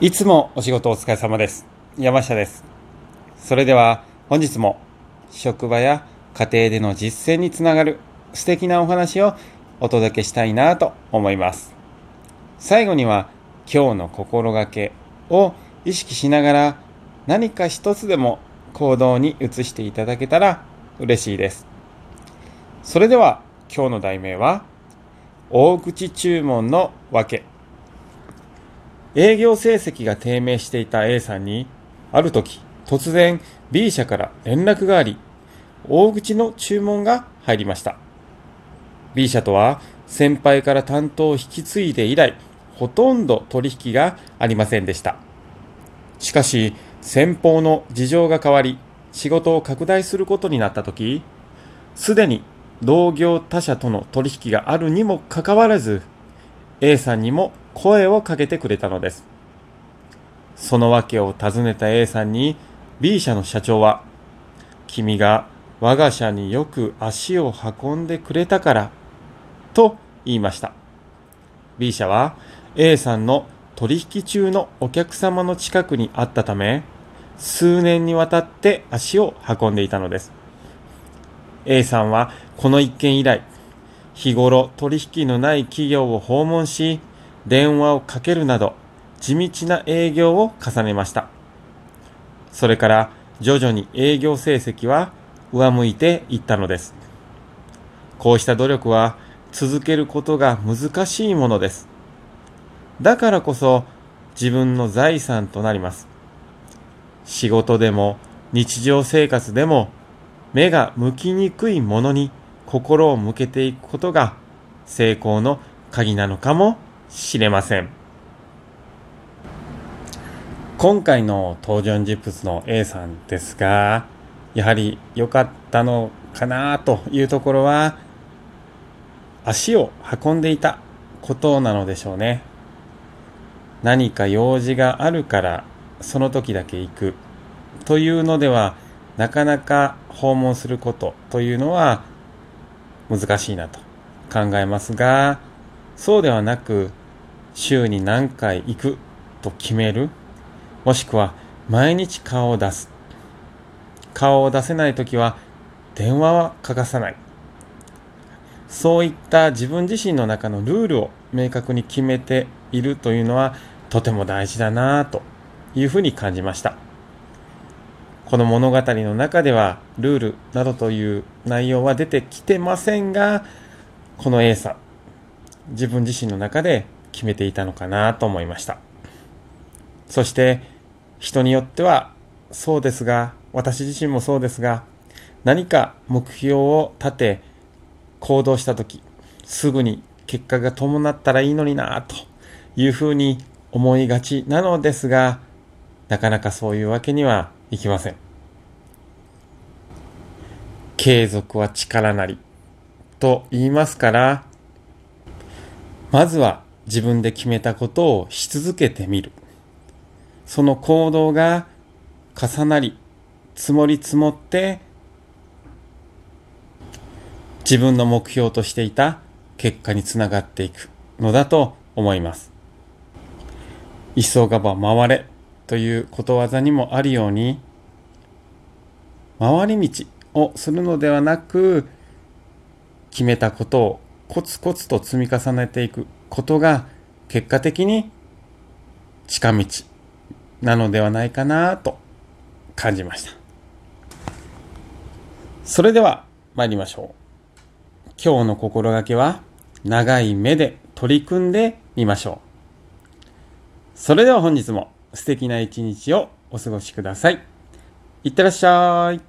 いつもお仕事お疲れ様です。山下です。それでは本日も職場や家庭での実践につながる素敵なお話をお届けしたいなと思います。最後には今日の心がけを意識しながら何か一つでも行動に移していただけたら嬉しいです。それでは今日の題名は大口注文の訳。営業成績が低迷していた A さんに、ある時、突然 B 社から連絡があり、大口の注文が入りました。B 社とは先輩から担当を引き継いで以来、ほとんど取引がありませんでした。しかし、先方の事情が変わり、仕事を拡大することになった時、すでに同業他社との取引があるにもかかわらず、A さんにも声をかけてくれたのです。その訳を尋ねた A さんに B 社の社長は、君が我が社によく足を運んでくれたから、と言いました。B 社は A さんの取引中のお客様の近くにあったため、数年にわたって足を運んでいたのです。A さんはこの一件以来、日頃取引のない企業を訪問し、電話をかけるなど、地道な営業を重ねました。それから徐々に営業成績は上向いていったのです。こうした努力は続けることが難しいものです。だからこそ自分の財産となります。仕事でも日常生活でも目が向きにくいものに心を向けていくことが成功の鍵なのかもしれません。今回の登場人物の A さんですが、やはり良かったのかなというところは、足を運んでいたことなのでしょうね。何か用事があるからその時だけ行くというのではなかなか訪問することというのは難しいなと考えますが、そうではなく、週に何回行くと決める、もしくは毎日顔を出す。顔を出せないときは電話は欠かさない。そういった自分自身の中のルールを明確に決めているというのはとても大事だなというふうに感じました。この物語の中ではルールなどという内容は出てきてませんが、この A さん、自分自身の中で決めていたのかなと思いました。そして人によってはそうですが、私自身もそうですが、何か目標を立て行動したとき、すぐに結果が伴ったらいいのになというふうに思いがちなのですが、なかなかそういうわけにはいきません。継続は力なりと言いますから、まずは自分で決めたことをし続けてみる。その行動が重なり、積もり積もって、自分の目標としていた結果につながっていくのだと思います。急がば回れということわざにもあるように、回り道をするのではなく、決めたことをコツコツと積み重ねていくことが結果的に近道なのではないかなと感じました。それでは参りましょう。今日の心がけは長い目で取り組んでみましょう。それでは本日も素敵な一日をお過ごしください。いってらっしゃい。